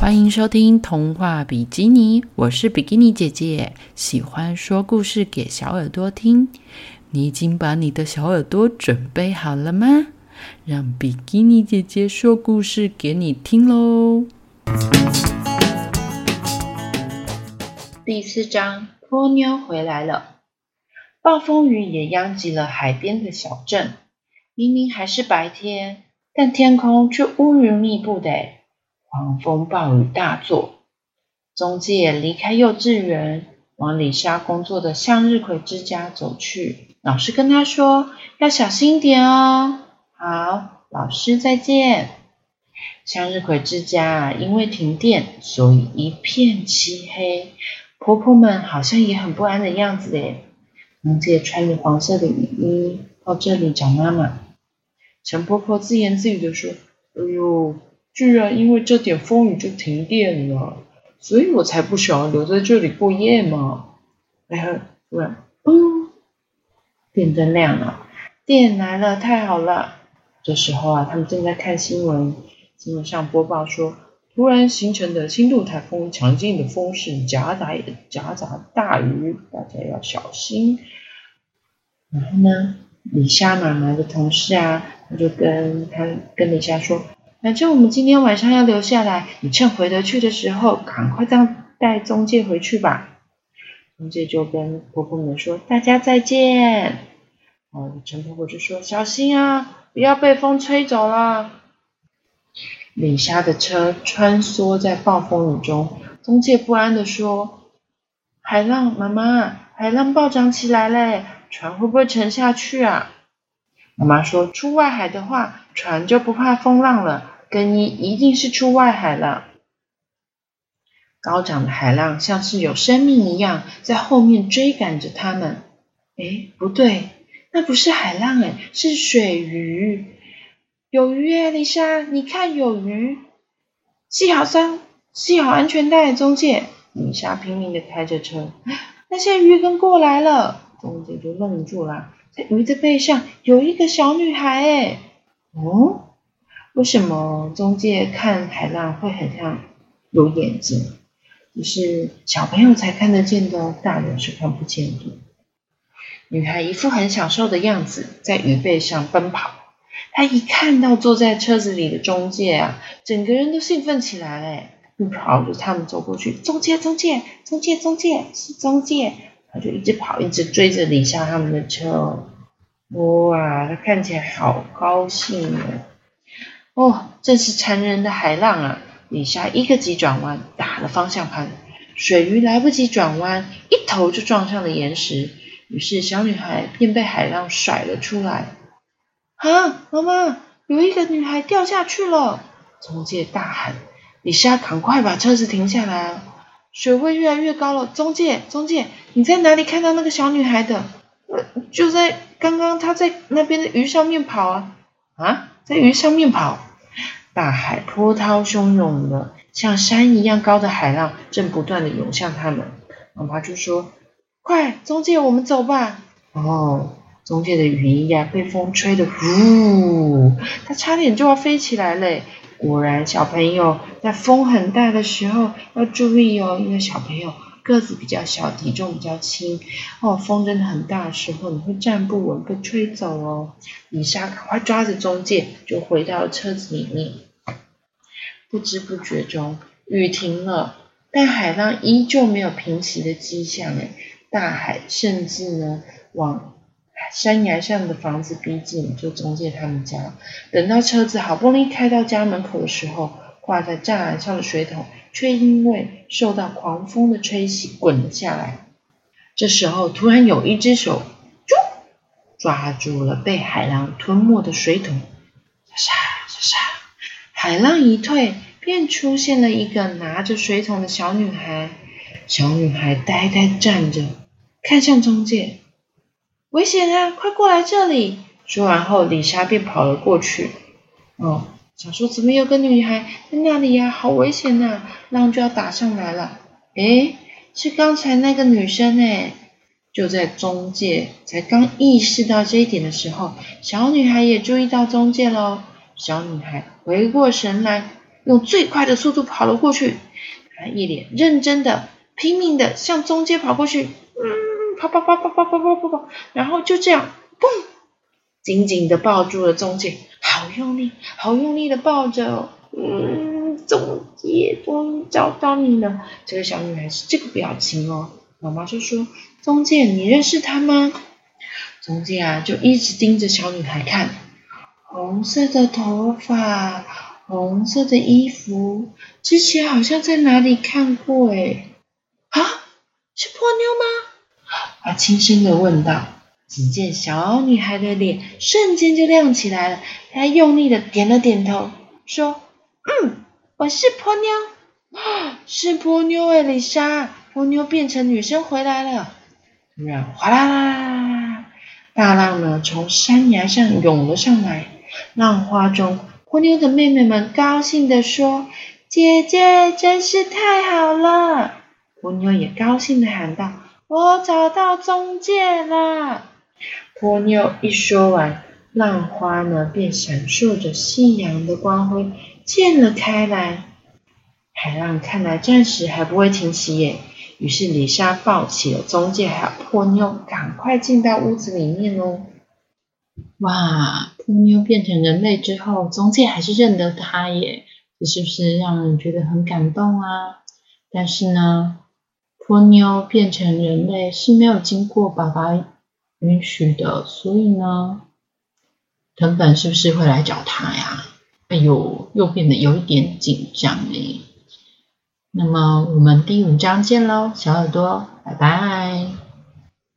欢迎收听童话比基尼，我是比基尼姐姐，喜欢说故事给小耳朵听。你已经把你的小耳朵准备好了吗？让比基尼姐姐说故事给你听喽！第四章，波妞回来了。暴风雨也殃及了海边的小镇。明明还是白天，但天空却乌云密布的。狂风暴雨大作，中介离开幼稚园，往李莎工作的向日葵之家走去。老师跟他说：“要小心点哦。”好，老师再见。向日葵之家因为停电，所以一片漆黑。婆婆们好像也很不安的样子诶。中介穿着黄色的雨衣到这里找妈妈。陈婆婆自言自语的说：“哎呦。”居然因为这点风雨就停电了，所以我才不想要留在这里过夜嘛。然后突然，嘣，电灯亮了，电来了，太好了。这时候啊，他们正在看新闻，新闻上播报说，突然形成的轻度台风，强劲的风势夹杂夹杂大雨，大家要小心。然后呢，李莎妈妈的同事啊，他就跟他跟李莎说。反正我们今天晚上要留下来，你趁回得去的时候，赶快带带中介回去吧。中介就跟婆婆们说：“大家再见。”哦，陈婆婆就说：“小心啊，不要被风吹走了。”李莎的车穿梭在暴风雨中，中介不安的说：“海浪，妈妈，海浪暴涨起来嘞，船会不会沉下去啊？”妈妈说：“出外海的话，船就不怕风浪了。”更衣一定是出外海了。高涨的海浪像是有生命一样，在后面追赶着他们。哎，不对，那不是海浪，哎，是水鱼。有鱼耶，丽莎，你看有鱼。系好三，系好安全带，中介。丽莎拼命的开着车，那些鱼跟过来了，中介就愣住了。在鱼的背上有一个小女孩，哎，哦。为什么中介看海浪会很像有眼睛？就是小朋友才看得见的，大人是看不见的。女孩一副很享受的样子，在鱼背上奔跑。她一看到坐在车子里的中介啊，整个人都兴奋起来嘞，就跑着他们走过去。中介，中介，中介，中介，是中介。他就一直跑，一直追着李莎他们的车。哇，他看起来好高兴哦。哦，真是残忍的海浪啊！李莎一个急转弯，打了方向盘，水鱼来不及转弯，一头就撞上了岩石。于是小女孩便被海浪甩了出来。啊，妈妈，有一个女孩掉下去了！中介大喊。李莎赶快把车子停下来，水位越来越高了。中介，中介，你在哪里看到那个小女孩的？就在刚刚，她在那边的鱼上面跑啊！啊？在鱼上面跑，大海波涛汹涌的，像山一样高的海浪正不断的涌向他们。妈妈就说：“快，中介，我们走吧。”哦，中介的雨衣呀被风吹得呼，他差点就要飞起来嘞。果然，小朋友在风很大的时候要注意哦，因为小朋友。个子比较小，体重比较轻，哦，风真的很大的时候，你会站不稳，被吹走哦。李莎赶快抓着中介，就回到车子里面。不知不觉中，雨停了，但海浪依旧没有平息的迹象。哎，大海甚至呢，往山崖上的房子逼近，就中介他们家。等到车子好不容易开到家门口的时候，挂在栅栏上的水桶。却因为受到狂风的吹袭滚了下来。这时候，突然有一只手，就抓住了被海浪吞没的水桶。沙沙沙，海浪一退，便出现了一个拿着水桶的小女孩。小女孩呆呆站着，看向中介。危险啊！快过来这里！说完后，李莎便跑了过去。哦。想说怎么有个女孩在那里呀？好危险呐！浪就要打上来了。诶，是刚才那个女生诶。就在中介才刚意识到这一点的时候，小女孩也注意到中介喽。小女孩回过神来，用最快的速度跑了过去。她一脸认真的、拼命的向中介跑过去，嗯，跑跑跑跑跑跑跑跑跑，然后就这样，嘣，紧紧的抱住了中介，好用力，好用力的抱着，嗯，中介终于找到你了。这个小女孩是这个表情哦。妈妈就说：“中介，你认识他吗？”中介啊，就一直盯着小女孩看，红色的头发，红色的衣服，之前好像在哪里看过诶啊，是波妞吗？轻声的问道。只见小女孩的脸瞬间就亮起来了，她用力的点了点头，说：“嗯，我是波妞，是波妞诶，丽莎，波妞变成女生回来了。”突然，哗啦啦啦！大浪呢从山崖上涌了上来，浪花中，波妞的妹妹们高兴地说：“姐姐真是太好了！”波妞也高兴地喊道：“我找到中介了！”波妞一说完，浪花呢便闪烁着夕阳的光辉溅了开来。海浪看来暂时还不会停息耶。于是李莎抱起了中介，还有波妞，赶快进到屋子里面哦。哇，波妞变成人类之后，中介还是认得他耶，这是不是让人觉得很感动啊？但是呢，波妞变成人类是没有经过爸爸允许的，所以呢，藤本是不是会来找他呀？哎呦，又变得有一点紧张嘞。那么我们第五章见喽，小耳朵，拜拜。